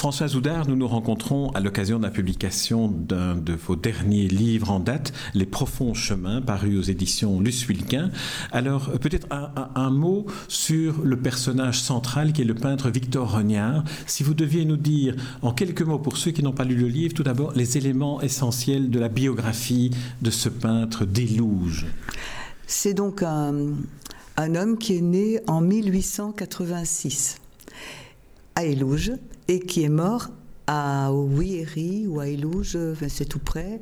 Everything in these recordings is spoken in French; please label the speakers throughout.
Speaker 1: François Zoudard, nous nous rencontrons à l'occasion de la publication d'un de vos derniers livres en date, Les profonds chemins, paru aux éditions Luce Wilquin. Alors, peut-être un, mot sur le personnage central qui est le peintre Victor Rognard. Si vous deviez nous dire, en quelques mots, pour ceux qui n'ont pas lu le livre, tout d'abord, les éléments essentiels de la biographie de ce peintre délouge.
Speaker 2: C'est donc un, un homme qui est né en 1886 à Élouge et qui est mort à Ouieri ou à Ilouge, c'est tout près,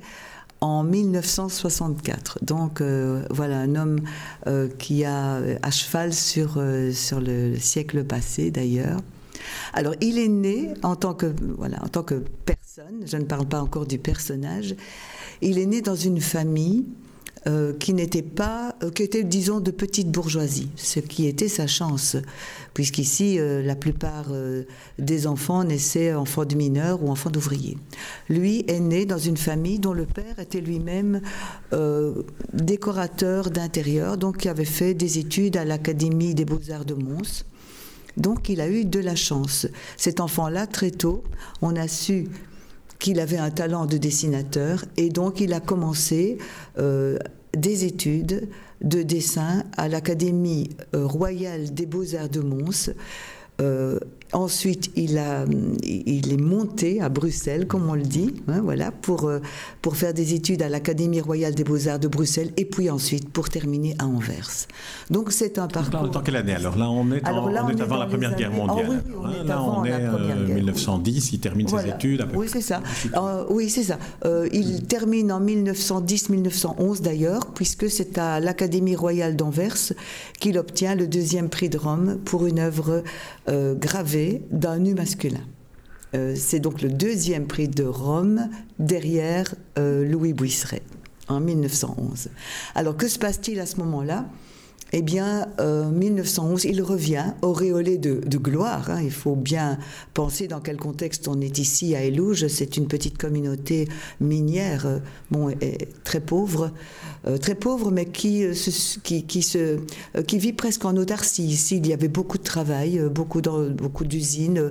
Speaker 2: en 1964. Donc euh, voilà un homme euh, qui a à cheval sur, euh, sur le siècle passé d'ailleurs. Alors il est né en tant que voilà en tant que personne. Je ne parle pas encore du personnage. Il est né dans une famille euh, qui n'était pas, euh, qui était, disons, de petite bourgeoisie, ce qui était sa chance, puisqu'ici, euh, la plupart des enfants naissaient enfants de mineurs ou enfants d'ouvriers. Lui est né dans une famille dont le père était lui-même décorateur d'intérieur, donc qui avait fait des études à l'Académie des beaux-arts de Mons. Donc il a eu de la chance. Cet enfant-là, très tôt, on a su qu'il avait un talent de dessinateur et donc il a commencé euh, des études de dessin à l'Académie euh, royale des beaux-arts de Mons. Euh, Ensuite, il, a, il est monté à Bruxelles, comme on le dit, hein, voilà, pour, euh, pour faire des études à l'Académie royale des beaux-arts de Bruxelles, et puis ensuite pour terminer à Anvers. Donc c'est un parcours.
Speaker 1: Là, en quelle année? Alors là, on est, avant la Première Guerre mondiale.
Speaker 2: oui, on est là, on est
Speaker 1: en 1910, il termine ses études.
Speaker 2: oui, c'est ça. Euh, oui, c'est ça. Euh, il termine en 1910-1911 d'ailleurs, puisque c'est à l'Académie royale d'Anvers qu'il obtient le deuxième prix de Rome pour une œuvre gravée d'un nu masculin. Euh, c'est donc le deuxième prix de Rome derrière euh, Louis Buisseret en 1911. Alors que se passe-t-il à ce moment-là? Eh bien, euh, 1911, il revient auréolé de, gloire. Hein. Il faut bien penser dans quel contexte on est ici à Élouge. C'est une petite communauté minière, euh, bon, très pauvre, euh, très pauvre, mais qui, euh, qui, qui, se, qui vit presque en autarcie. Ici, il y avait beaucoup de travail, beaucoup beaucoup d'usines,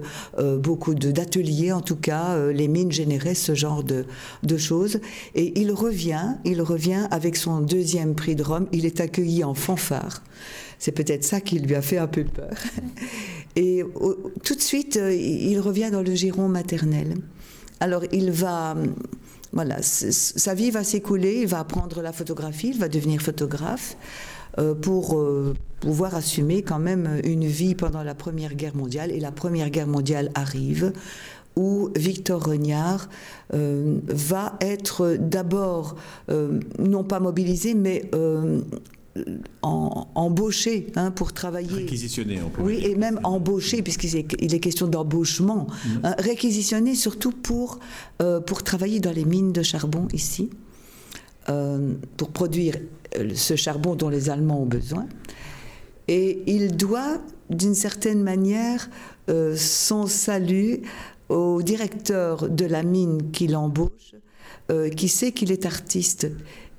Speaker 2: beaucoup d'ateliers en tout cas. les mines généraient ce genre de, de choses. Et il revient, il revient avec son deuxième prix de Rome. Il est accueilli en fanfare c'est peut-être ça qui lui a fait un peu peur. Et tout de suite, euh, il revient dans le giron maternel. Alors il va, voilà, sa vie va s'écouler, il va apprendre la photographie, il va devenir photographe euh, pour euh, pouvoir assumer quand même une vie pendant la Première Guerre mondiale. Et la Première Guerre mondiale arrive où Victor Regnard va être d'abord non pas mobilisé, mais en, embauché hein, pour travailler.
Speaker 1: Réquisitionné, on peut
Speaker 2: Oui, et même embauché, puisqu'il est, il est question d'embauchement. Mm. Hein, réquisitionné surtout pour, euh, pour travailler dans les mines de charbon ici, euh, pour produire euh, ce charbon dont les Allemands ont besoin. Et il doit, d'une certaine manière, son salut au directeur de la mine qui l'embauche, qui sait qu'il est artiste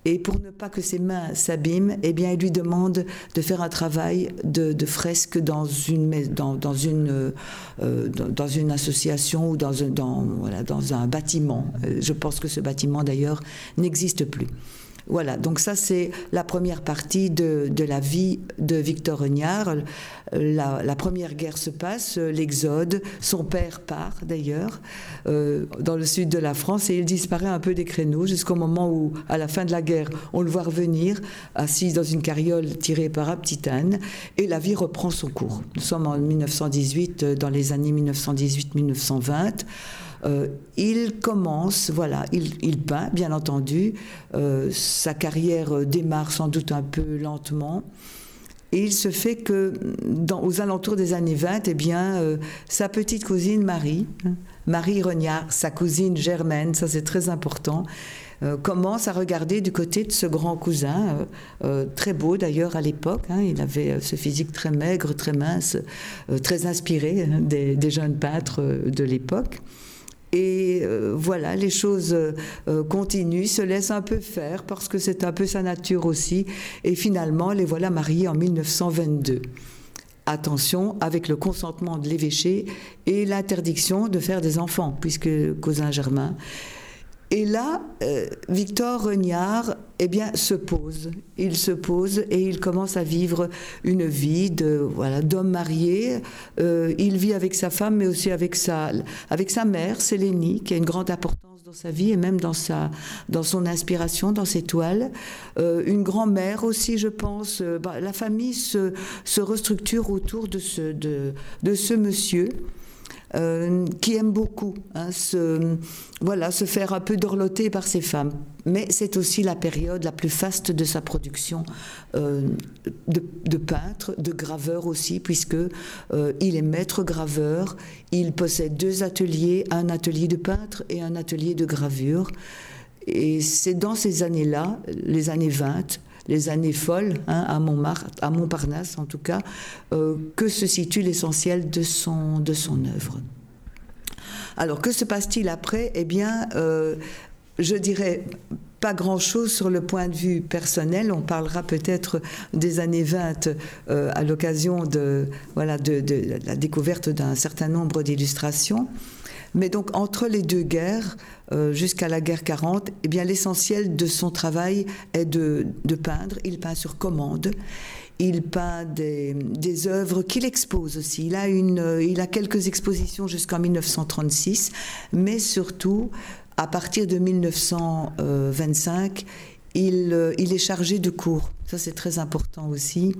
Speaker 2: et pour ne pas que ses mains s'abîment, eh bien, il lui demande de faire un travail de, fresque euh, dans, une association ou dans un bâtiment. Euh, je pense que ce bâtiment, d'ailleurs, n'existe plus. Voilà, donc ça c'est la première partie de, de, la vie de Victor Regnard. La, première guerre se passe, l'exode, son père part d'ailleurs euh, dans le sud de la France et il disparaît un peu des créneaux jusqu'au moment où, à la fin de la guerre, on le voit revenir assis dans une carriole tirée par un petit âne et la vie reprend son cours. Nous sommes en 1918, dans les années 1918-1920. Euh, il commence, voilà, il, peint, bien entendu. Euh, sa carrière démarre sans doute un peu lentement. Et il se fait que, dans, aux alentours des années 20, eh bien, euh, sa petite cousine Marie, hein, Marie Regnard, sa cousine Germaine, ça c'est très important, commence à regarder du côté de ce grand cousin, très beau d'ailleurs à l'époque. Hein. il avait ce physique très maigre, très mince, très inspiré hein, des, jeunes peintres de l'époque. Et euh, voilà, les choses euh, continuent, se laissent un peu faire parce que c'est un peu sa nature aussi. Et finalement, les voilà mariés en 1922. Attention, avec le consentement de l'évêché et l'interdiction de faire des enfants, puisque cousin Germain. Et là, euh, Victor Regnard eh bien, se pose. Il se pose et il commence à vivre une vie de voilà d'homme marié. Euh, il vit avec sa femme, mais aussi avec sa, avec sa mère, Sélénie, qui a une grande importance dans sa vie et même dans, sa, dans son inspiration, dans ses toiles. Euh, une grand-mère aussi, je pense. Bah, la famille se, se restructure autour de ce, de, de ce monsieur. Euh, qui aime beaucoup hein, se, voilà, se faire un peu dorloter par ses femmes. Mais c'est aussi la période la plus faste de sa production euh, de, peintre, de graveur aussi, puisque euh, il est maître graveur. Il possède deux ateliers, un atelier de peintre et un atelier de gravure. Et c'est dans ces années-là, les années 20, les années folles hein, à, Montparnasse en tout cas, euh, que se situe l'essentiel de son, de œuvre. Alors que se passe-t-il après? Eh bien, euh, je dirais pas grand-chose sur le point de vue personnel. On parlera peut-être des années 20 euh, à l'occasion de, de, la découverte d'un certain nombre d'illustrations. Mais donc entre les deux guerres, euh, jusqu'à la guerre 40, eh bien l'essentiel de son travail est de, peindre. Il peint sur commande. Il peint des, œuvres qu'il expose aussi. Il a, a quelques expositions jusqu'en 1936, mais surtout, à partir de 1925, il, il est chargé de cours. Ça, c'est très important aussi.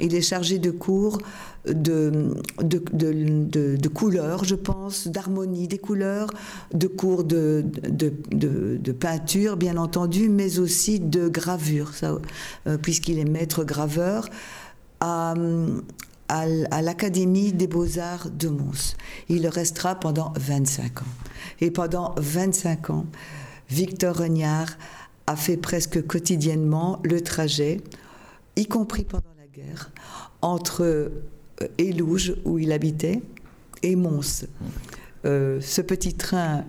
Speaker 2: Il est chargé de cours de, de, couleurs, je pense, d'harmonie des couleurs, de cours de, de, peinture, bien entendu, mais aussi de gravure, euh, puisqu'il est maître graveur à, à, l'Académie des beaux-arts de Mons. Il restera pendant 25 ans. Et pendant 25 ans, Victor Regnard a fait presque quotidiennement le trajet, y compris pendant entre Élouge, euh, où il habitait, et Mons. Euh, ce petit train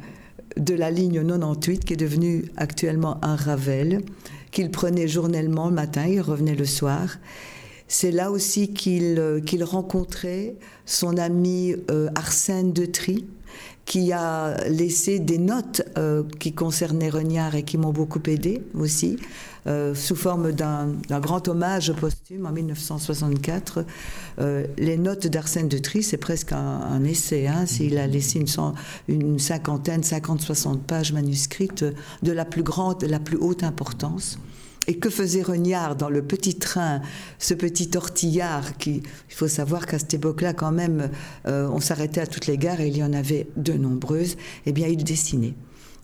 Speaker 2: de la ligne 98, qui est devenu actuellement un Ravel, qu'il prenait journellement le matin, il revenait le soir. C'est là aussi qu'il euh, qu'il rencontrait son ami Arsène de Tri, qui a laissé des notes qui concernaient Regnard et qui m'ont beaucoup aidé aussi. Euh, sous forme d'un grand hommage posthume en 1964. Euh, les notes d'Arsène de Trie, c'est presque un, essai. Hein, S'il a laissé une, une cinquantaine, 50-60 pages manuscrites de la plus grande, de la plus haute importance. Et que faisait Regnard dans le petit train, ce petit tortillard qui, il faut savoir qu'à cette époque-là, quand même, euh, on s'arrêtait à toutes les gares et il y en avait de nombreuses. Eh bien, il dessinait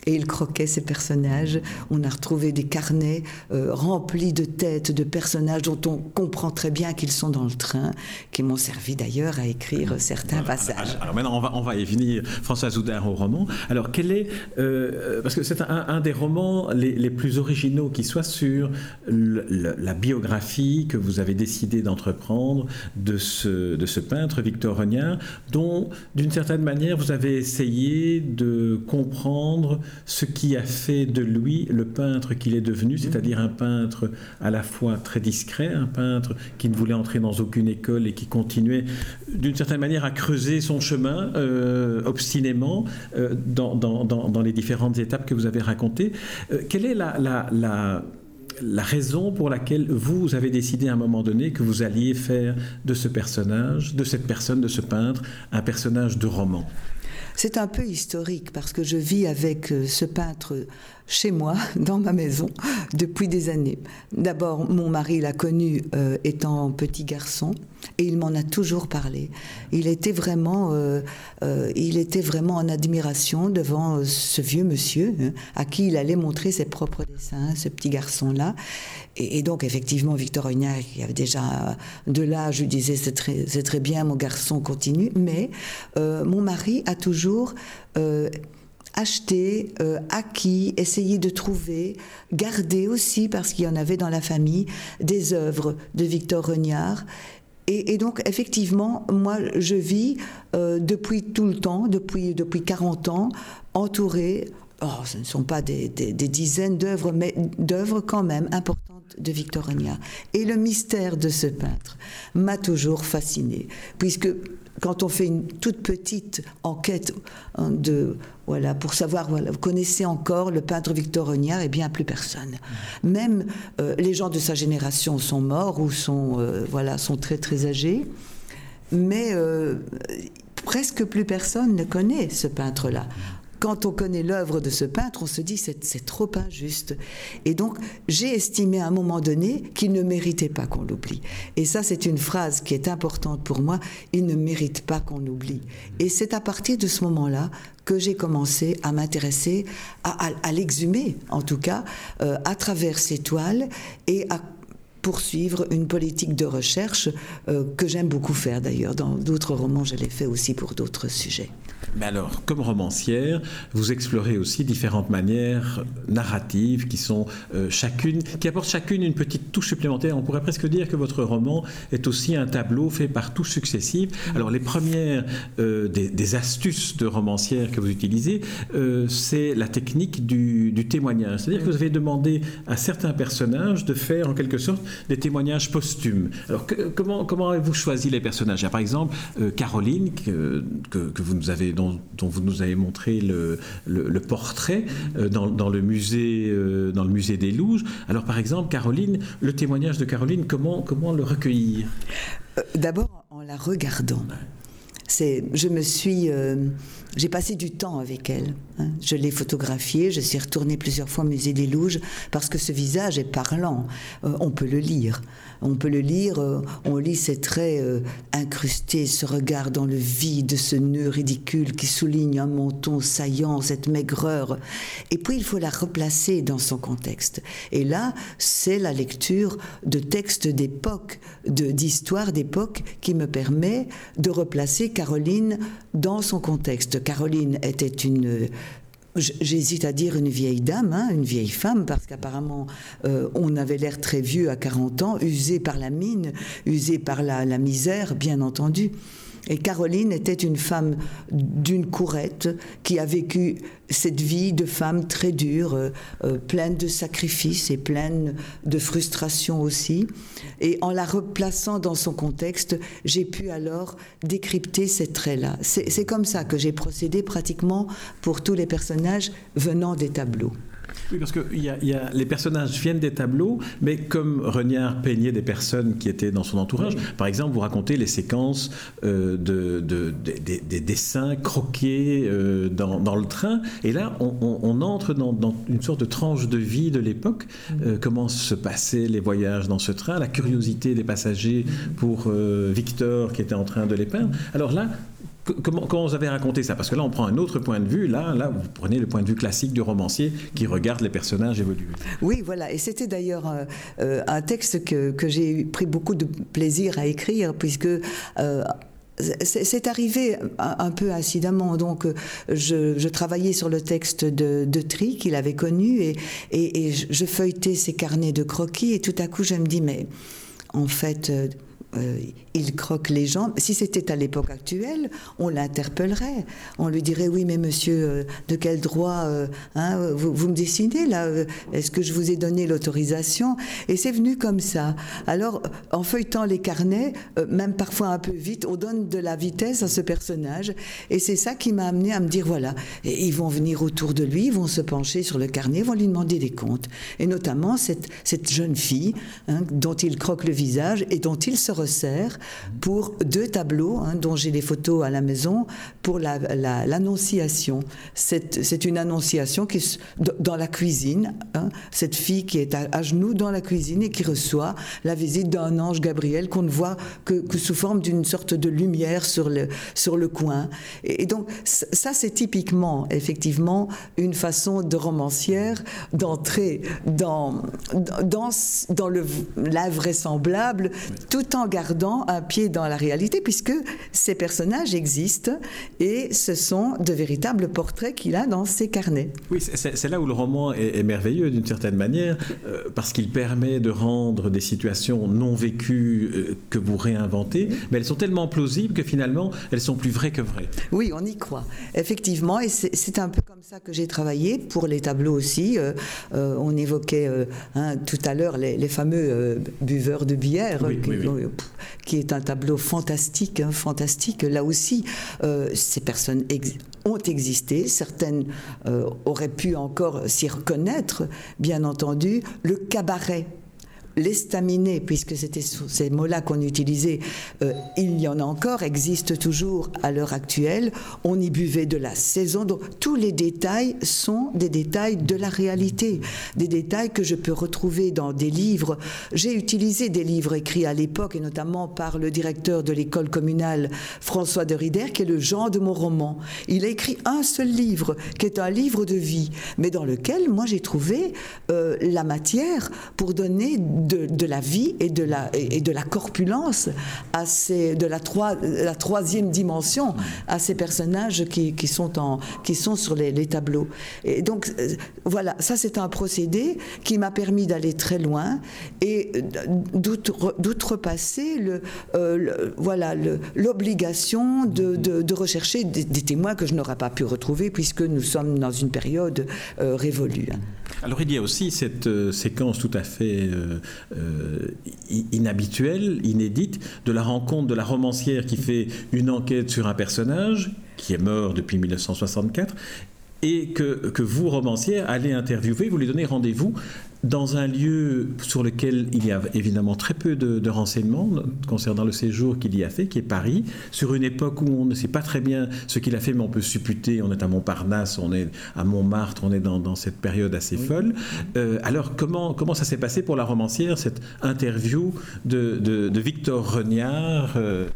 Speaker 2: et il croquait ses personnages. On a retrouvé des carnets euh, remplis de têtes de personnages dont on comprend très bien qu'ils sont dans le train, qui m'ont servi d'ailleurs à écrire certains passages.
Speaker 1: Alors, maintenant, on va, on va y venir, François Zoudard, au roman. Alors, quel est. Euh, parce que c'est un, des romans les, plus originaux qui soit sur la biographie que vous avez décidé d'entreprendre de ce, de ce peintre, Victor Regnard, dont, d'une certaine manière, vous avez essayé de comprendre ce qui a fait de lui le peintre qu'il est devenu, c'est-à-dire un peintre à la fois très discret, un peintre qui ne voulait entrer dans aucune école et qui continuait d'une certaine manière à creuser son chemin euh, obstinément euh, dans, dans, les différentes étapes que vous avez racontées. Euh, quelle est la, la, la la raison pour laquelle vous avez décidé à un moment donné que vous alliez faire de ce personnage, de cette personne, de ce peintre, un personnage de roman?
Speaker 2: C'est un peu historique parce que je vis avec euh, ce peintre chez moi, dans ma maison, depuis des années. D'abord, mon mari l'a connu euh, étant petit garçon et il m'en a toujours parlé. Il était vraiment, euh, euh, il était vraiment en admiration devant ce vieux monsieur hein, à qui il allait montrer ses propres dessins, ce petit garçon-là. Et, donc, effectivement, Victor Ognac, qui avait déjà de l'âge, lui disait c'est très, très bien, mon garçon continue. Mais mon mari a toujours acheter, euh, acquis, essayer de trouver, garder aussi, parce qu'il y en avait dans la famille, des œuvres de Victor Regnard. Et, donc, effectivement, moi, je vis euh, depuis tout le temps, depuis, depuis 40 ans, entourée, oh, ce ne sont pas des, dizaines d'œuvres, mais d'œuvres quand même importantes de Victor Et le mystère de ce peintre m'a toujours fascinée, puisque quand on fait une toute petite enquête hein, de voilà pour savoir voilà, vous connaissez encore le peintre Victor Regnard et bien plus personne. Même euh, les gens de sa génération sont morts ou sont euh, voilà sont très très âgés, mais euh, presque plus personne ne connaît ce peintre là quand on connaît l'œuvre de ce peintre, on se dit c'est, trop injuste. Et donc, j'ai estimé à un moment donné qu'il ne méritait pas qu'on l'oublie. Et ça, c'est une phrase qui est importante pour moi. Il ne mérite pas qu'on l'oublie. Et c'est à partir de ce moment-là que j'ai commencé à m'intéresser, à, l'exhumer, en tout cas, euh, à travers ses toiles et à poursuivre une politique de recherche euh, que j'aime beaucoup faire d'ailleurs. Dans d'autres romans, je l'ai fait aussi pour d'autres sujets.
Speaker 1: Mais alors, comme romancière, vous explorez aussi différentes manières narratives qui sont euh, chacune, qui apportent chacune une petite touche supplémentaire. On pourrait presque dire que votre roman est aussi un tableau fait par touches successives. Alors, les premières euh, des, astuces de romancière que vous utilisez, euh, c'est la technique du, témoignage. C'est-à-dire que vous avez demandé à certains personnages de faire en quelque sorte des témoignages posthumes. Alors, comment, avez-vous choisi les personnages? Par exemple, Caroline, que, que vous nous avez dont, vous nous avez montré le, portrait euh, dans, le musée, euh, dans le musée des Louges. Alors par exemple, Caroline, le témoignage de Caroline, comment, comment le recueillir?
Speaker 2: Euh, D'abord en la regardant. C'est, je me suis, j'ai passé du temps avec elle. Hein. Je l'ai photographiée, je suis retournée plusieurs fois au musée des Louges parce que ce visage est parlant. on peut le lire. On peut le lire, euh, on lit ces traits euh, incrustés, ce regard dans le vide, ce nœud ridicule qui souligne un menton saillant, cette maigreur. Et puis il faut la replacer dans son contexte. Et là, c'est la lecture de textes d'époque, d'histoire d'époque qui me permet de replacer Caroline dans son contexte. Caroline était une J'hésite à dire une vieille dame, hein, une vieille femme, parce qu'apparemment euh, on avait l'air très vieux à 40 ans, usé par la mine, usé par la misère, bien entendu. Et Caroline était une femme d'une courette qui a vécu cette vie de femme très dure, euh, euh, pleine de sacrifices et pleine de frustration aussi. Et en la replaçant dans son contexte, j'ai pu alors décrypter ces traits-là. C'est comme ça que j'ai procédé pratiquement pour tous les personnages venant des tableaux.
Speaker 1: Oui, parce que y a, y a, les personnages viennent des tableaux, mais comme Reniard peignait des personnes qui étaient dans son entourage, par exemple, vous racontez les séquences euh, de, de, des dessins croqués euh, dans, dans, le train, et là, on, on, entre dans, dans, une sorte de tranche de vie de l'époque. Euh, comment se passaient les voyages dans ce train, la curiosité des passagers pour Victor qui était en train de les peindre. Alors là, Comment, vous avez raconté ça? Parce que là, on prend un autre point de vue. Là, là, vous prenez le point de vue classique du romancier qui regarde les personnages évoluer.
Speaker 2: Oui, voilà. Et c'était d'ailleurs euh, euh, un texte que, que j'ai pris beaucoup de plaisir à écrire, puisque euh, c'est arrivé un, peu incidemment. Donc, je, travaillais sur le texte de, Tri qu'il avait connu et, et, je feuilletais ses carnets de croquis et tout à coup, je me dis, mais en fait, euh, il croque les gens. Si c'était à l'époque actuelle, on l'interpellerait. On lui dirait oui, mais monsieur, euh, de quel droit euh, hein, vous, me dessinez là Est-ce que je vous ai donné l'autorisation? Et c'est venu comme ça. Alors, en feuilletant les carnets, même parfois un peu vite, on donne de la vitesse à ce personnage. Et c'est ça qui m'a amené à me dire voilà, ils vont venir autour de lui, ils vont se pencher sur le carnet, vont lui demander des comptes. Et notamment cette, cette jeune fille hein, dont il croque le visage et dont il se sert pour deux tableaux hein, dont j'ai les photos à la maison pour l'annonciation. La, c'est une annonciation qui dans la cuisine, hein, cette fille qui est à, genoux dans la cuisine et qui reçoit la visite d'un ange Gabriel qu'on ne voit que, sous forme d'une sorte de lumière sur le, sur le coin. Et, donc ça c'est typiquement effectivement une façon de romancière d'entrer dans, dans, dans le, l'invraisemblable tout en gardant un pied dans la réalité, puisque ces personnages existent et ce sont de véritables portraits qu'il a dans ses carnets.
Speaker 1: Oui, c'est là où le roman est, merveilleux d'une certaine manière, euh, parce qu'il permet de rendre des situations non vécues euh, que vous réinventez, mais elles sont tellement plausibles que finalement, elles sont plus vraies que vraies.
Speaker 2: Oui, on y croit, effectivement, et c'est un peu comme ça que j'ai travaillé pour les tableaux aussi. Euh, on évoquait hein, tout à l'heure les, fameux buveurs de bière, qui, est un tableau fantastique, hein, fantastique. Là aussi, ces personnes ont existé, certaines euh, auraient pu encore s'y reconnaître, bien entendu, le cabaret l'estaminet, puisque c'était ces mots-là qu'on utilisait, euh, il y en a encore, existe toujours à l'heure actuelle. On y buvait de la saison. Donc tous les détails sont des détails de la réalité, des détails que je peux retrouver dans des livres. J'ai utilisé des livres écrits à l'époque, et notamment par le directeur de l'école communale, François de Rider, qui est le genre de mon roman. Il a écrit un seul livre, qui est un livre de vie, mais dans lequel moi j'ai trouvé euh, la matière pour donner de, la vie et de la, et de la corpulence, à de la, la troisième dimension à ces personnages qui, qui sont, en, qui sont sur les, tableaux. Et donc, euh, voilà, ça c'est un procédé qui m'a permis d'aller très loin et d'outrepasser le, euh, voilà, l'obligation de, de, rechercher des, témoins que je n'aurais pas pu retrouver puisque nous sommes dans une période euh, révolue.
Speaker 1: Alors il y a aussi cette séquence tout à fait euh, inhabituelle, inédite, de la rencontre de la romancière qui fait une enquête sur un personnage qui est mort depuis 1964 et que, que vous, romancière, allez interviewer, vous lui donnez rendez-vous dans un lieu sur lequel il y a évidemment très peu de, renseignements concernant le séjour qu'il y a fait, qui est Paris, sur une époque où on ne sait pas très bien ce qu'il a fait, mais on peut supputer, on est à Montparnasse, on est à Montmartre, on est dans, cette période assez folle. Euh, alors comment, comment ça s'est passé pour la romancière, cette interview de, de, Victor Regnard euh,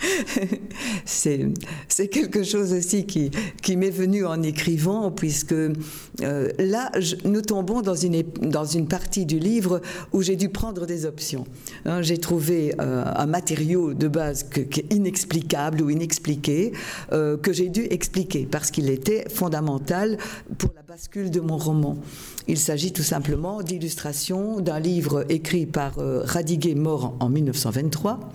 Speaker 2: c'est quelque chose aussi qui, m'est venu en écrivant, puisque euh, là, nous tombons dans une, partie du livre où j'ai dû prendre des options. Hein, j'ai trouvé euh, un matériau de base qui est inexplicable ou inexpliqué, euh, que j'ai dû expliquer, parce qu'il était fondamental pour la bascule de mon roman. Il s'agit tout simplement d'illustration d'un livre écrit par Radiguet, mort en 1923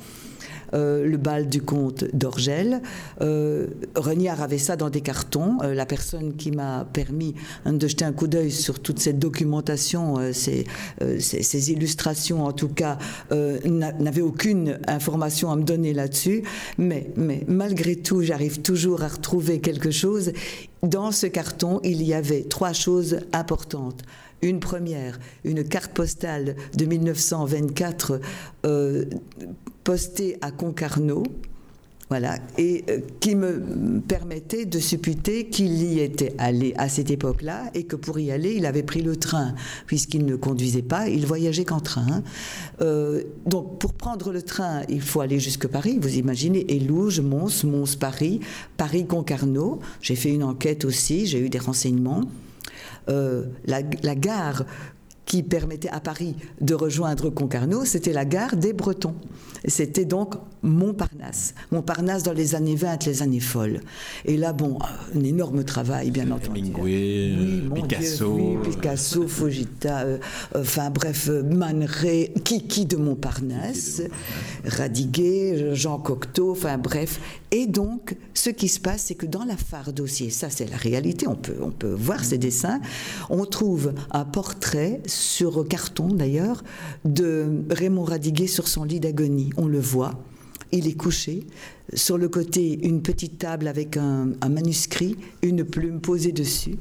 Speaker 2: euh, le bal du comte d'Orgel. Euh, Reniard avait ça dans des cartons. Euh, la personne qui m'a permis hein, de jeter un coup d'œil sur toute cette documentation, ces, ces, illustrations en tout cas, n'avait aucune information à me donner là-dessus. Mais, mais malgré tout, j'arrive toujours à retrouver quelque chose. Dans ce carton, il y avait trois choses importantes. Une première, une carte postale de 1924 euh, postée à Concarneau, voilà, et euh, qui me permettait de supputer qu'il y était allé à cette époque-là et que pour y aller, il avait pris le train, puisqu'il ne conduisait pas, il voyageait qu'en train. Euh, donc, pour prendre le train, il faut aller jusque Paris, vous imaginez, Élouge, Mons, Mons, Paris, Paris-Concarneau. J'ai fait une enquête aussi, j'ai eu des renseignements. Euh, la, gare qui permettait à Paris de rejoindre Concarneau, c'était la gare des Bretons. C'était donc Montparnasse. Montparnasse dans les années 20, les années folles. Et là, bon, un énorme travail, bien entendu.
Speaker 1: Hemingway, Picasso.
Speaker 2: Picasso, Fujita, euh, enfin bref, Man Ray, Kiki de Montparnasse, Radiguet, Jean Cocteau, enfin bref. Et donc, ce qui se passe, c'est que dans la phare dossier, ça c'est la réalité, on peut, on peut voir ces dessins, on trouve un portrait sur carton d'ailleurs, de Raymond Radiguet sur son lit d'agonie. On le voit, il est couché. Sur le côté, une petite table avec un manuscrit, une plume posée dessus.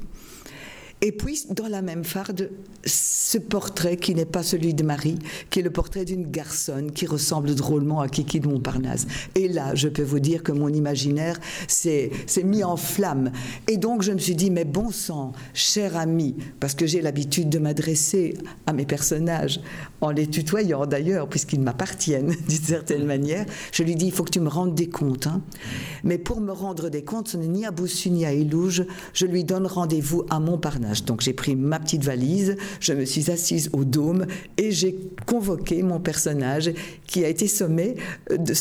Speaker 2: Et puis, dans la même farde, ce portrait qui n'est pas celui de Marie, qui est le portrait d'une garçonne qui ressemble drôlement à Kiki de Montparnasse. Et là, je peux vous dire que mon imaginaire s'est mis en flamme. Et donc, je me suis dit, mais bon sang, cher ami, parce que j'ai l'habitude de m'adresser à mes personnages en les tutoyant d'ailleurs, puisqu'ils m'appartiennent d'une certaine manière, je lui dis, il faut que tu me rendes des comptes. Hein. Mais pour me rendre des comptes, ce n'est ni à Boussu ni à Élouge, je lui donne rendez-vous à Montparnasse. Donc j'ai pris ma petite valise, je me suis assise au dôme et j'ai convoqué mon personnage qui a été sommé, euh, de,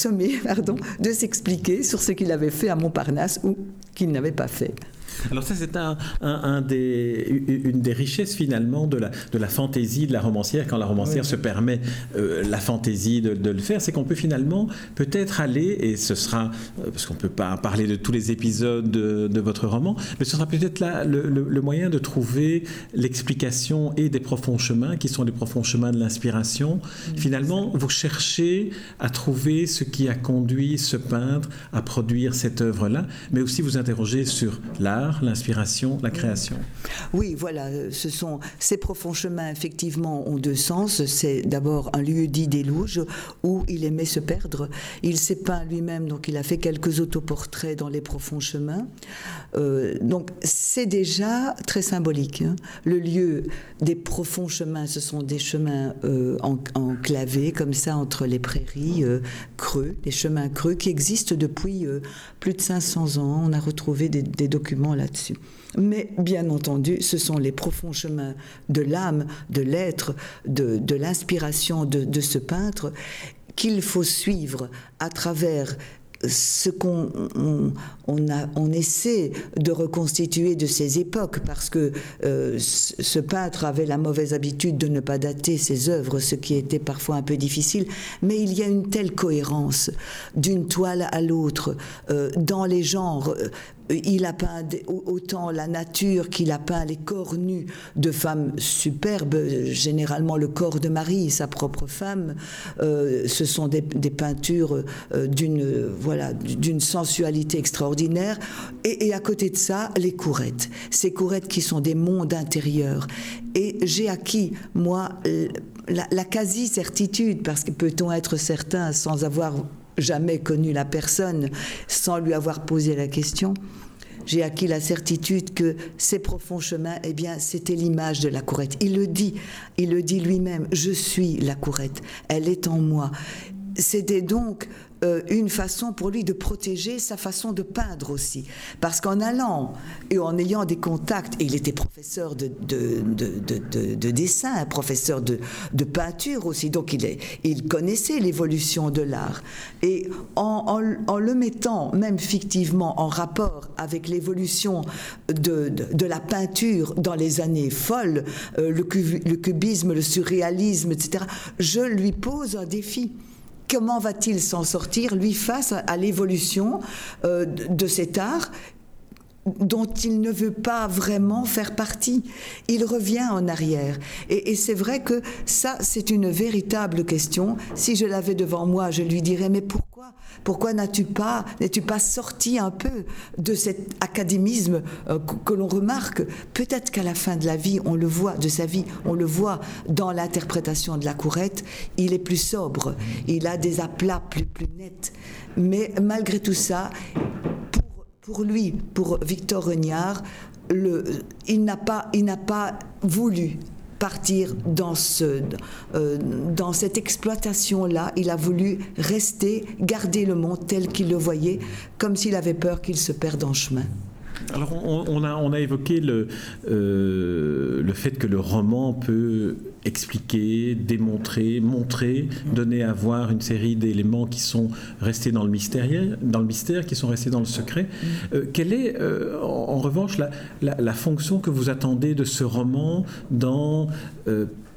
Speaker 2: pardon, de s'expliquer sur ce qu'il avait fait à Montparnasse ou qu'il n'avait pas fait.
Speaker 1: Alors ça, c'est un, des, une des richesses finalement de la, de la fantaisie de la romancière, quand la romancière se permet euh, la fantaisie de, le faire, c'est qu'on peut finalement peut-être aller, et ce sera, euh, parce qu'on ne peut pas parler de tous les épisodes de, votre roman, mais ce sera peut-être là le, moyen de trouver l'explication et des profonds chemins, qui sont les profonds chemins de l'inspiration. Finalement, vous cherchez à trouver ce qui a conduit ce peintre à produire cette œuvre-là, mais aussi vous interroger sur l'art, l'inspiration, la création.
Speaker 2: Oui, voilà, ce sont ces profonds chemins, effectivement, ont deux sens. C'est d'abord un lieu dit des louges où il aimait se perdre. Il s'est peint lui-même, donc il a fait quelques autoportraits dans les profonds chemins. Euh, donc c'est déjà très symbolique. Hein. Le lieu des profonds chemins, ce sont des chemins euh, enclavés, comme ça, entre les prairies euh, creux, des chemins creux qui existent depuis plus de 500 ans. On a retrouvé des, des documents là-dessus. Mais bien entendu, ce sont les profonds chemins de l'âme, de l'être, de, l'inspiration de, ce peintre qu'il faut suivre à travers ce qu'on on, essaie de reconstituer de ces époques, parce que euh, ce peintre avait la mauvaise habitude de ne pas dater ses œuvres, ce qui était parfois un peu difficile, mais il y a une telle cohérence d'une toile à l'autre, euh, dans les genres, il a peint autant la nature qu'il a peint les corps nus de femmes superbes, généralement le corps de Marie, sa propre femme. Euh, ce sont des, peintures euh, d'une voilà d'une sensualité extraordinaire. Et, à côté de ça, les courettes. Ces courettes qui sont des mondes intérieurs. Et j'ai acquis moi la, la quasi-certitude, parce que peut-on être certain sans avoir jamais connu la personne sans lui avoir posé la question, j'ai acquis la certitude que ces profonds chemins, eh bien, c'était l'image de la courette. Il le dit, il le dit lui-même, je suis la courette, elle est en moi. C'était donc euh, une façon pour lui de protéger sa façon de peindre aussi. Parce qu'en allant et en ayant des contacts, et il était professeur de, de, dessin, professeur de, peinture aussi, donc il, est, il connaissait l'évolution de l'art. Et en, le mettant, même fictivement, en rapport avec l'évolution de, la peinture dans les années folles, euh, le, le cubisme, le surréalisme, etc., je lui pose un défi comment va-t-il s'en sortir, lui, face à, l'évolution euh, de cet art dont il ne veut pas vraiment faire partie. Il revient en arrière. Et, c'est vrai que ça, c'est une véritable question. Si je l'avais devant moi, je lui dirais, mais pourquoi Pourquoi n'as-tu pas, n'es-tu pas sorti un peu de cet académisme euh, que, l'on remarque? Peut-être qu'à la fin de la vie, on le voit, de sa vie, on le voit dans l'interprétation de la courette, il est plus sobre, il a des aplats plus, plus nets. Mais malgré tout ça, pour lui, pour Victor Regnard, il n'a pas, voulu partir dans, euh, dans cette exploitation-là. Il a voulu rester, garder le monde tel qu'il le voyait, comme s'il avait peur qu'il se perde en chemin.
Speaker 1: Alors on, a, on a évoqué le, euh, le fait que le roman peut expliquer, démontrer, montrer, donner à voir une série d'éléments qui sont restés dans le mystère, dans le mystère qui sont restés dans le secret. Euh, quelle est, euh, en, revanche, la, la, fonction que vous attendez de ce roman dans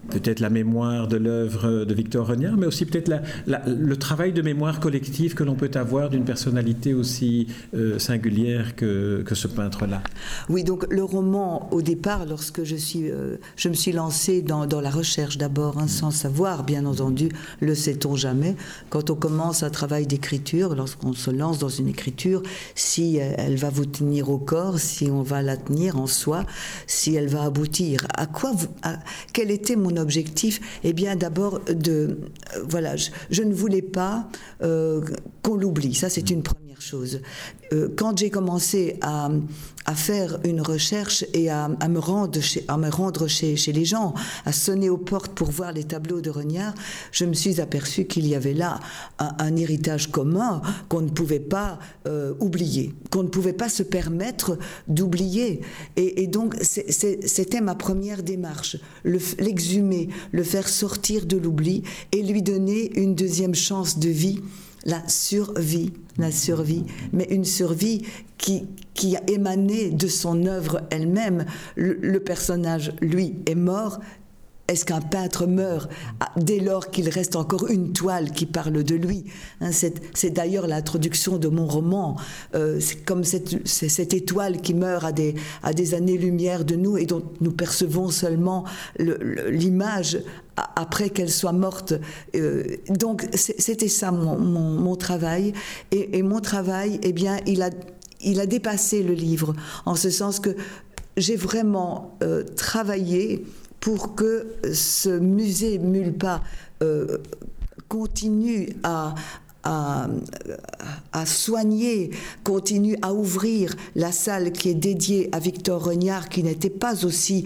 Speaker 1: peut-être la mémoire de l'œuvre de Victor Regnard, mais aussi peut-être le travail de mémoire collective que l'on peut avoir d'une personnalité aussi euh, singulière que, que ce peintre-là.
Speaker 2: Oui, donc le roman, au départ, lorsque je, suis, euh, je me suis lancée dans, la recherche d'abord, hein, sans savoir, bien entendu, le sait-on jamais, quand on commence un travail d'écriture, lorsqu'on se lance dans une écriture, si elle va vous tenir au corps, si on va la tenir en soi, si elle va aboutir, à quoi vous, quel était mon objectif Eh bien, d'abord, de, euh, voilà, je, ne voulais pas euh, qu'on l'oublie. Ça, c'est une première chose. Euh, quand j'ai commencé à, faire une recherche et à, me rendre, chez, à me rendre chez, chez, les gens, à sonner aux portes pour voir les tableaux de Reniard, je me suis aperçu qu'il y avait là un, héritage commun qu'on ne pouvait pas euh, oublier, qu'on ne pouvait pas se permettre d'oublier. Et, donc, c'était ma première démarche, l'exhumer, le, faire sortir de l'oubli et lui donner une deuxième chance de vie la survie, la survie, mais une survie qui, qui a émané de son œuvre elle-même. le, personnage, lui, est mort, est-ce qu'un peintre meurt dès lors qu'il reste encore une toile qui parle de lui hein, C'est d'ailleurs l'introduction de mon roman. Euh, c'est comme cette, étoile qui meurt à des, années-lumière de nous et dont nous percevons seulement l'image après qu'elle soit morte. Euh, donc c'était ça mon, travail. Et, mon travail, eh bien, il a, il a dépassé le livre, en ce sens que j'ai vraiment euh, travaillé pour que ce musée Mulpa euh, continue à, soigner, continue à ouvrir la salle qui est dédiée à Victor Regnard, qui n'était pas aussi,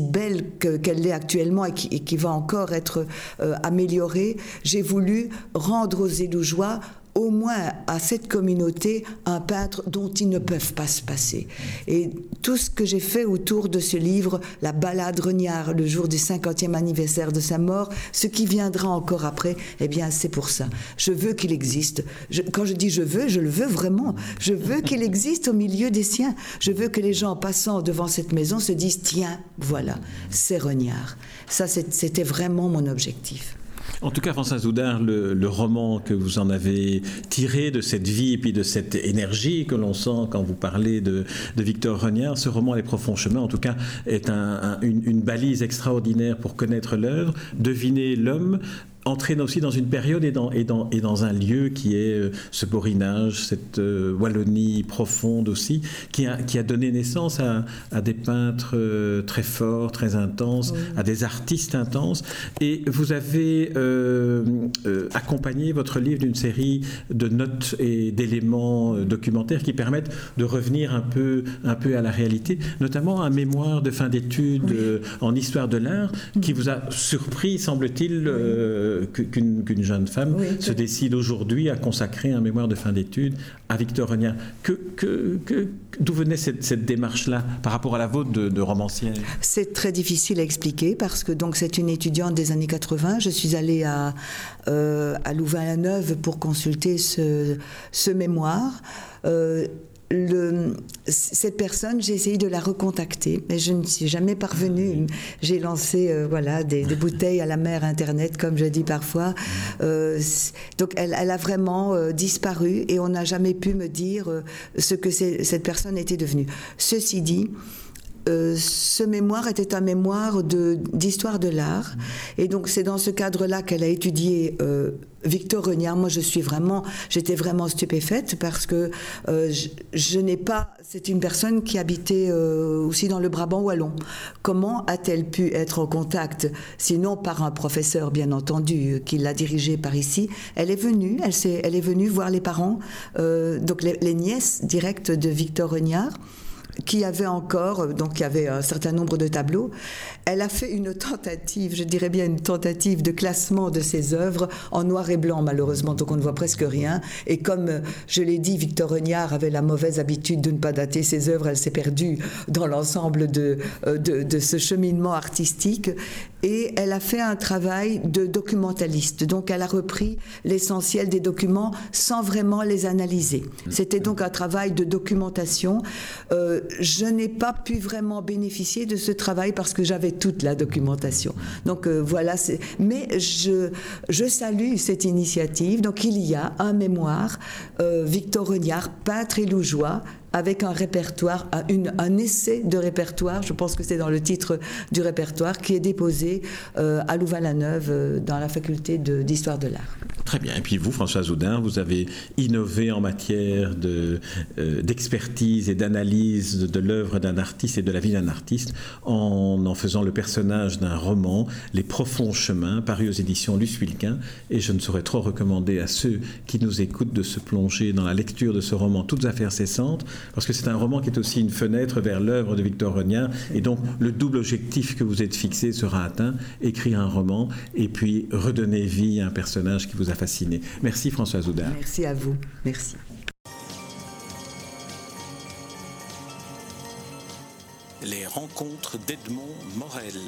Speaker 2: belle qu'elle l'est actuellement et qui, va encore être euh, améliorée. J'ai voulu rendre aux Élougeois au moins à cette communauté un peintre dont ils ne peuvent pas se passer. Et tout ce que j'ai fait autour de ce livre, la balade Regnard, le jour du 50e anniversaire de sa mort, ce qui viendra encore après, eh bien c'est pour ça. Je veux qu'il existe. quand je dis je veux, je le veux vraiment. Je veux qu'il existe au milieu des siens. Je veux que les gens passant devant cette maison se disent tiens, voilà, c'est Regnard. Ça, c'était vraiment mon objectif.
Speaker 1: En tout cas, François Zoudard, le, roman que vous en avez tiré de cette vie et puis de cette énergie que l'on sent quand vous parlez de, Victor Regnard, ce roman Les profonds chemins, en tout cas, est une, une balise extraordinaire pour connaître l'œuvre, deviner l'homme, entrer aussi dans une période et dans, et dans, et dans un lieu qui est euh, ce borinage, cette euh, Wallonie profonde aussi, qui a, qui a donné naissance à, à des peintres euh, très forts, très intenses, à des artistes intenses. Et vous avez accompagné votre livre d'une série de notes et d'éléments documentaires qui permettent de revenir un peu, un peu à la réalité, notamment un mémoire de fin d'études en histoire de l'art qui vous a surpris, semble-t-il, qu'une jeune femme se décide aujourd'hui à consacrer un mémoire de fin d'études à Victor Regnard. Que, D'où venait cette, démarche-là par rapport à la vôtre de, romancière?
Speaker 2: C'est très difficile à expliquer parce que donc c'est une étudiante des années 80. Je suis allée à, euh, à Louvain-la-Neuve pour consulter ce, ce mémoire. Euh, le, cette personne, j'ai essayé de la recontacter, mais je ne suis jamais parvenue. J'ai lancé euh, voilà, des, bouteilles à la mer Internet, comme je dis parfois. Euh, donc elle, elle, a vraiment euh, disparu et on n'a jamais pu me dire ce que cette personne était devenue. Ceci dit, euh, ce mémoire était un mémoire d'histoire de, l'art. Et donc, c'est dans ce cadre-là qu'elle a étudié euh, Victor Regnard. Moi, je suis vraiment, j'étais vraiment stupéfaite parce que euh, je, n'ai pas. C'est une personne qui habitait aussi dans le Brabant wallon. Comment a-t-elle pu être en contact, sinon par un professeur, bien entendu, qui l'a dirigée par ici? Elle est venue, elle, est, elle est venue voir les parents, donc les, les nièces directes de Victor Regnard qui avait encore, donc il y avait un certain nombre de tableaux, elle a fait une tentative, je dirais bien une tentative de classement de ses œuvres en noir et blanc, malheureusement, donc on ne voit presque rien. Et comme je l'ai dit, Victor Regnard avait la mauvaise habitude de ne pas dater ses œuvres, elle s'est perdue dans l'ensemble de, euh, de, de, ce cheminement artistique. Et elle a fait un travail de documentaliste, donc elle a repris l'essentiel des documents sans vraiment les analyser. C'était donc un travail de documentation. Euh, je n'ai pas pu vraiment bénéficier de ce travail parce que j'avais toute la documentation. Donc euh, voilà, mais je, je salue cette initiative. Donc il y a un mémoire, euh, Victor Regnard, peintre et lougeois, avec un répertoire, essai de répertoire, je pense que c'est dans le titre du répertoire, qui est déposé euh, à Louvain-la-Neuve dans la faculté d'histoire de l'art.
Speaker 1: Très bien. Et puis vous, François Zoudin, vous avez innové en matière de, euh, d'expertise et d'analyse de, l'œuvre d'un artiste et de la vie d'un artiste en en faisant le personnage d'un roman, Les profonds chemins, paru aux éditions Luce Wilquin. Et je ne saurais trop recommander à ceux qui nous écoutent de se plonger dans la lecture de ce roman, Toutes affaires cessantes, parce que c'est un roman qui est aussi une fenêtre vers l'œuvre de Victor Regnard. Et donc, le double objectif que vous êtes fixé sera atteint, écrire un roman et puis redonner vie à un personnage qui vous a fasciné. Merci François Zoudard.
Speaker 2: Merci à vous. Merci.
Speaker 3: Les rencontres d'Edmond Morel.